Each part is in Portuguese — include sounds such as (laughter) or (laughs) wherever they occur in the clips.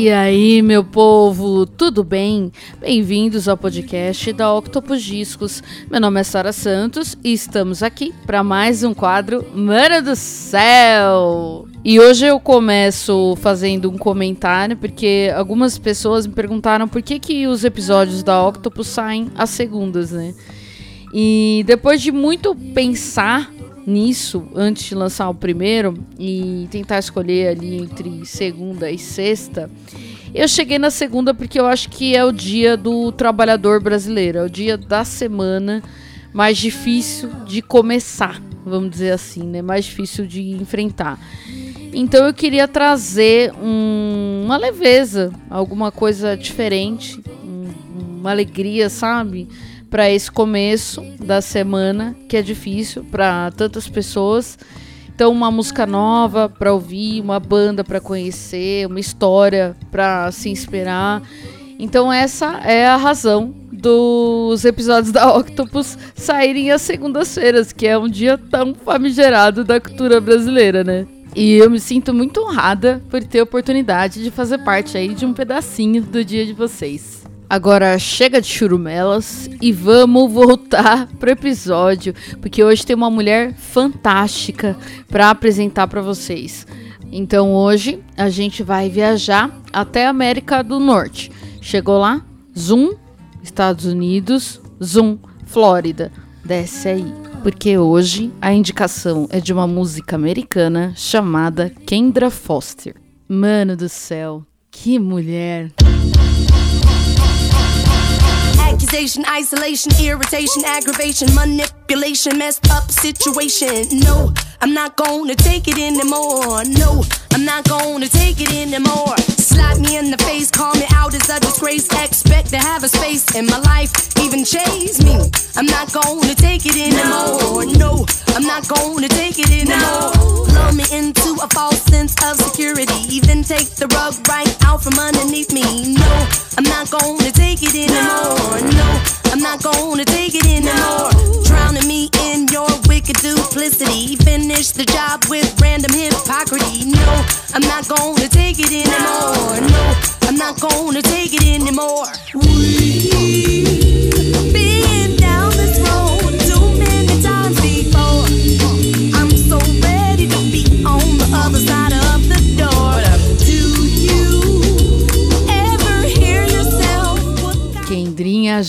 E aí, meu povo, tudo bem? Bem-vindos ao podcast da Octopus Discos. Meu nome é Sara Santos e estamos aqui para mais um quadro Mana do Céu. E hoje eu começo fazendo um comentário porque algumas pessoas me perguntaram por que, que os episódios da Octopus saem às segundas, né? E depois de muito pensar nisso antes de lançar o primeiro e tentar escolher ali entre segunda e sexta, eu cheguei na segunda porque eu acho que é o dia do trabalhador brasileiro, é o dia da semana mais difícil de começar, vamos dizer assim, né? Mais difícil de enfrentar. Então eu queria trazer um, uma leveza, alguma coisa diferente, um, uma alegria, sabe? Para esse começo da semana, que é difícil para tantas pessoas. Então, uma música nova para ouvir, uma banda para conhecer, uma história para se inspirar. Então, essa é a razão dos episódios da Octopus saírem às segundas-feiras, que é um dia tão famigerado da cultura brasileira, né? E eu me sinto muito honrada por ter a oportunidade de fazer parte aí de um pedacinho do dia de vocês. Agora chega de churumelas e vamos voltar (laughs) pro episódio, porque hoje tem uma mulher fantástica para apresentar para vocês. Então hoje a gente vai viajar até a América do Norte. Chegou lá? Zoom, Estados Unidos, Zoom, Flórida. Desce aí, porque hoje a indicação é de uma música americana chamada Kendra Foster. Mano do céu, que mulher! Accusation, isolation, irritation, aggravation, manipulation, messed up situation. No, I'm not gonna take it anymore. No, I'm not gonna take it anymore. Slap me in the face, call me out as a disgrace. Expect to have a space in my life, even chase me. I'm not gonna take it anymore. No, I'm not gonna take it anymore. Lull me into a false sense of security, even take the rug right out from. No, I'm not gonna take it anymore. No, I'm not gonna take it anymore. Drowning me in your wicked duplicity. Finish the job with random hypocrisy. No, I'm not gonna take it anymore. No, I'm not gonna take it anymore.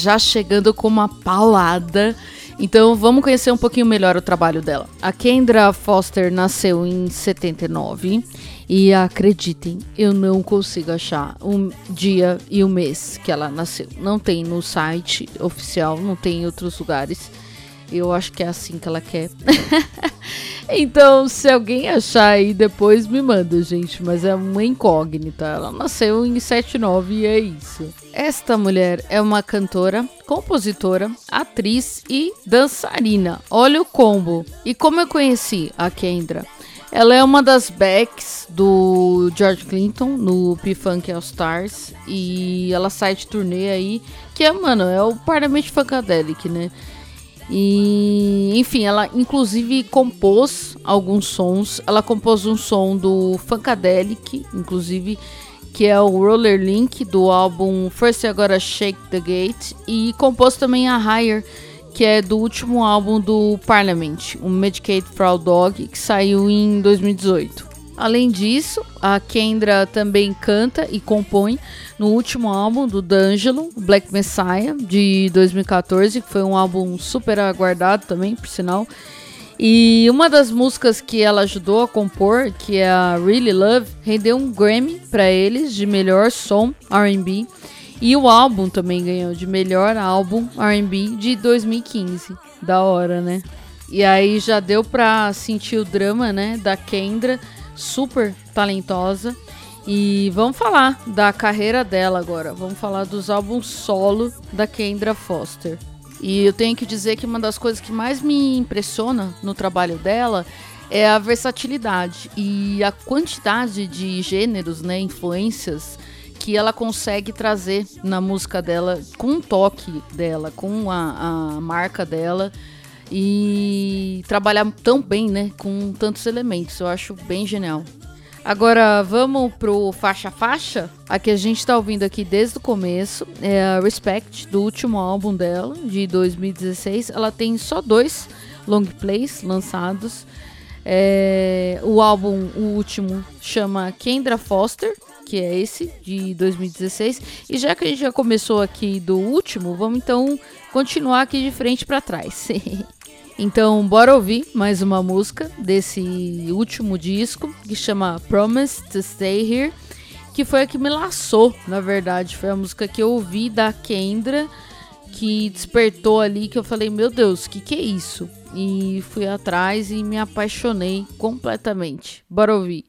Já chegando com uma paulada. Então vamos conhecer um pouquinho melhor o trabalho dela. A Kendra Foster nasceu em 79 e acreditem, eu não consigo achar o dia e o mês que ela nasceu. Não tem no site oficial, não tem em outros lugares. Eu acho que é assim que ela quer. (laughs) então, se alguém achar aí depois, me manda, gente. Mas é uma incógnita. Ela nasceu em 79 e é isso. Esta mulher é uma cantora, compositora, atriz e dançarina. Olha o combo. E como eu conheci a Kendra? Ela é uma das backs do George Clinton no P-Funk All Stars. E ela sai de turnê aí. Que é, mano, é o Parliament Funkadelic, né? E, enfim, ela inclusive compôs alguns sons. Ela compôs um som do Funkadelic, inclusive, que é o Roller Link do álbum First I Gotta Shake the Gate. E compôs também a Higher, que é do último álbum do Parliament, o Medicaid Fraud Dog, que saiu em 2018. Além disso, a Kendra também canta e compõe no último álbum do D'Angelo, Black Messiah, de 2014, que foi um álbum super aguardado também, por sinal. E uma das músicas que ela ajudou a compor, que é a Really Love, rendeu um Grammy para eles de melhor som R&B. E o álbum também ganhou de melhor álbum R&B de 2015. Da hora, né? E aí já deu pra sentir o drama, né, da Kendra, super talentosa. E vamos falar da carreira dela agora. Vamos falar dos álbuns solo da Kendra Foster. E eu tenho que dizer que uma das coisas que mais me impressiona no trabalho dela é a versatilidade e a quantidade de gêneros, né, influências que ela consegue trazer na música dela, com o toque dela, com a, a marca dela e trabalhar tão bem, né, com tantos elementos. Eu acho bem genial. Agora vamos pro faixa faixa. A que a gente tá ouvindo aqui desde o começo é a Respect, do último álbum dela, de 2016. Ela tem só dois long plays lançados. É, o álbum, o último, chama Kendra Foster, que é esse, de 2016. E já que a gente já começou aqui do último, vamos então continuar aqui de frente para trás. (laughs) Então, bora ouvir mais uma música desse último disco que chama Promise to Stay Here, que foi a que me laçou, na verdade. Foi a música que eu ouvi da Kendra, que despertou ali, que eu falei, meu Deus, que que é isso? E fui atrás e me apaixonei completamente. Bora ouvir.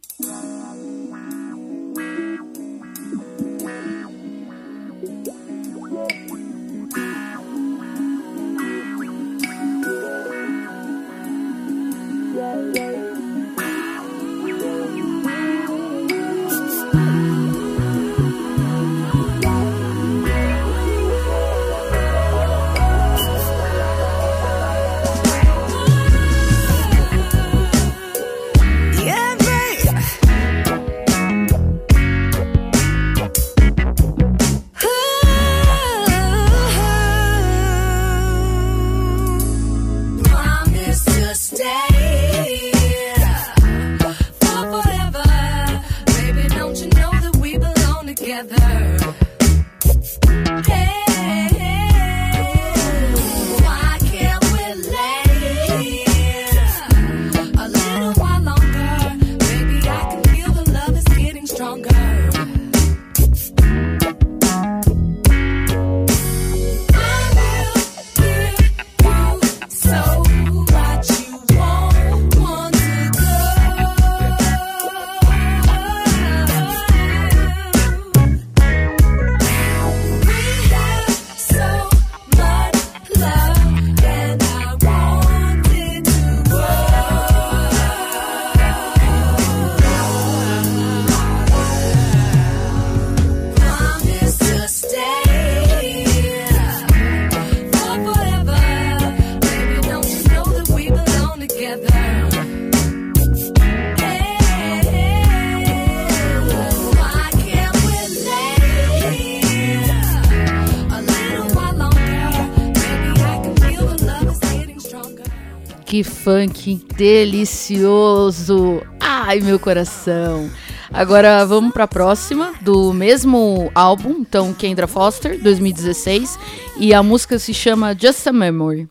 Que funk delicioso! Ai, meu coração! Agora vamos para a próxima, do mesmo álbum, então Kendra Foster, 2016, e a música se chama Just a Memory.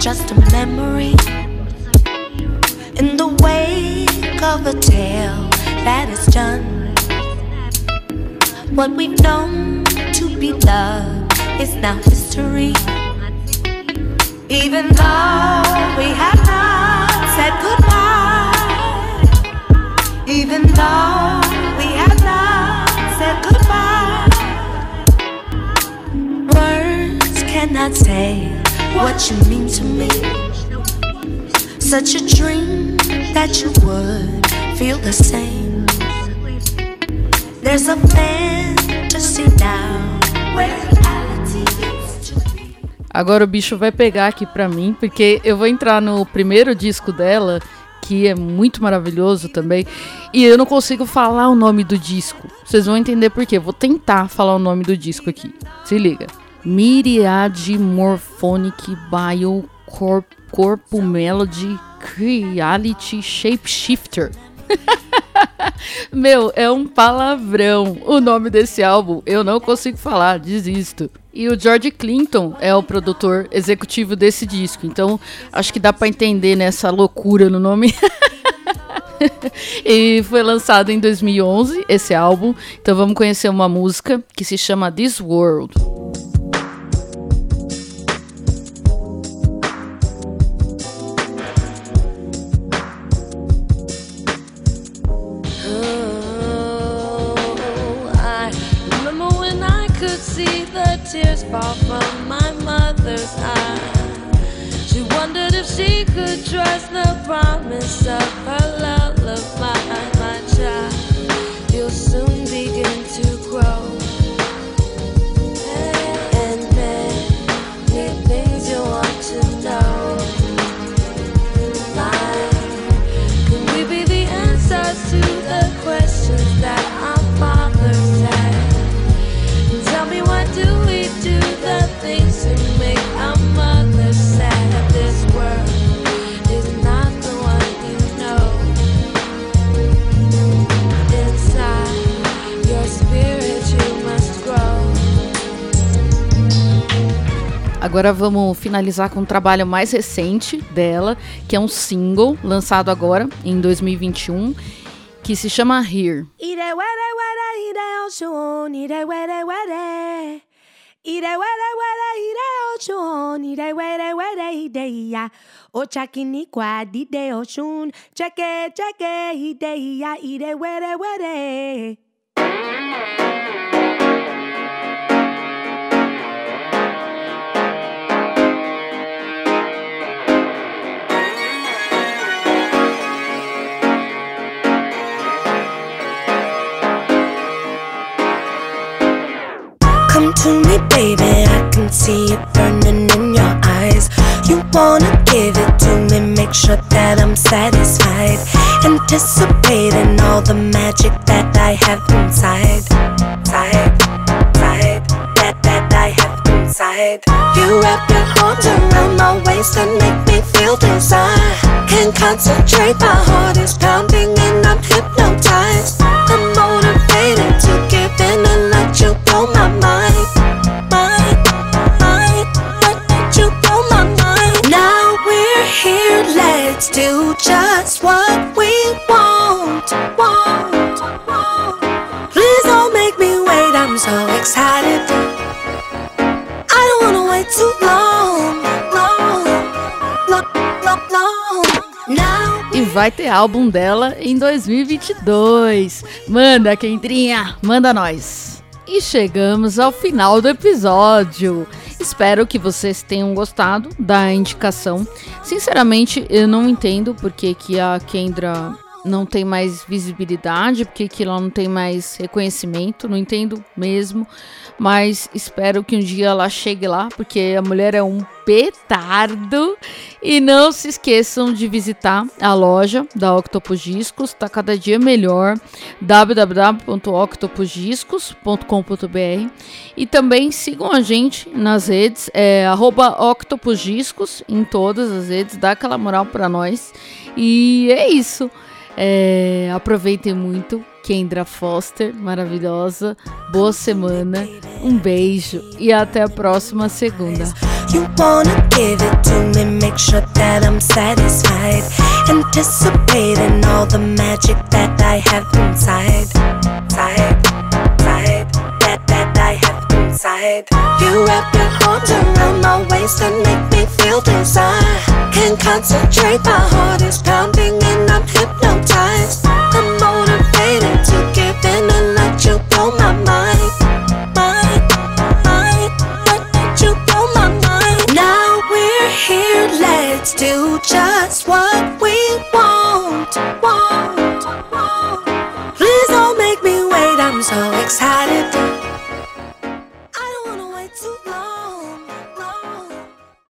Just a memory in the wake of a tale that is done. What we've known to be love is now history. Even though we have not said goodbye, you mean to me. Such a dream that you would feel the same. There's a fantasy now where reality is to be. Agora o bicho vai pegar aqui pra mim, porque eu vou entrar no primeiro disco dela, que é muito maravilhoso também, e eu não consigo falar o nome do disco. Vocês vão entender por quê. Vou tentar falar o nome do disco aqui. Se liga. Myriad Morphonic Bio Corp, Corpo Melody Reality Shapeshifter. (laughs) Meu, é um palavrão. O nome desse álbum eu não consigo falar, desisto. E o George Clinton é o produtor executivo desse disco, então acho que dá para entender nessa loucura no nome. (laughs) e foi lançado em 2011 esse álbum. Então vamos conhecer uma música que se chama This World. Tears fall from my mother's eyes. She wondered if she could trust the promise of her lullaby, Agora vamos finalizar com um trabalho mais recente dela, que é um single lançado agora em 2021, que se chama Here. Ire were were ire oshun, ire were ire were were. My waist and make me feel desire. Can't concentrate, my heart is pounding and I'm hypnotized. I'm motivated to give in and let you blow my mind. Mind, mind, let you blow my mind. Now we're here, let's do just what we want. Want, want. Please don't make me wait, I'm so excited. I don't wanna wait too vai ter álbum dela em 2022. Manda, Kendrinha, manda nós. E chegamos ao final do episódio. Espero que vocês tenham gostado da indicação. Sinceramente, eu não entendo porque que a Kendra não tem mais visibilidade, porque que ela não tem mais reconhecimento, não entendo mesmo. Mas espero que um dia ela chegue lá, porque a mulher é um petardo. E não se esqueçam de visitar a loja da Octopus Discos, tá cada dia melhor. www.octopusdiscos.com.br E também sigam a gente nas redes, é arroba Octopus Discos, em todas as redes, dá aquela moral pra nós. E é isso. É, aproveitem muito. Kendra Foster, maravilhosa. Boa semana. Um beijo e até a próxima segunda. You wanna give it to me, make sure that I'm satisfied. Anticipating all the magic that I have inside. Side, side, that, that I have inside. You wrap your arms around my waist and make me feel desire. Can't concentrate, my heart is pounding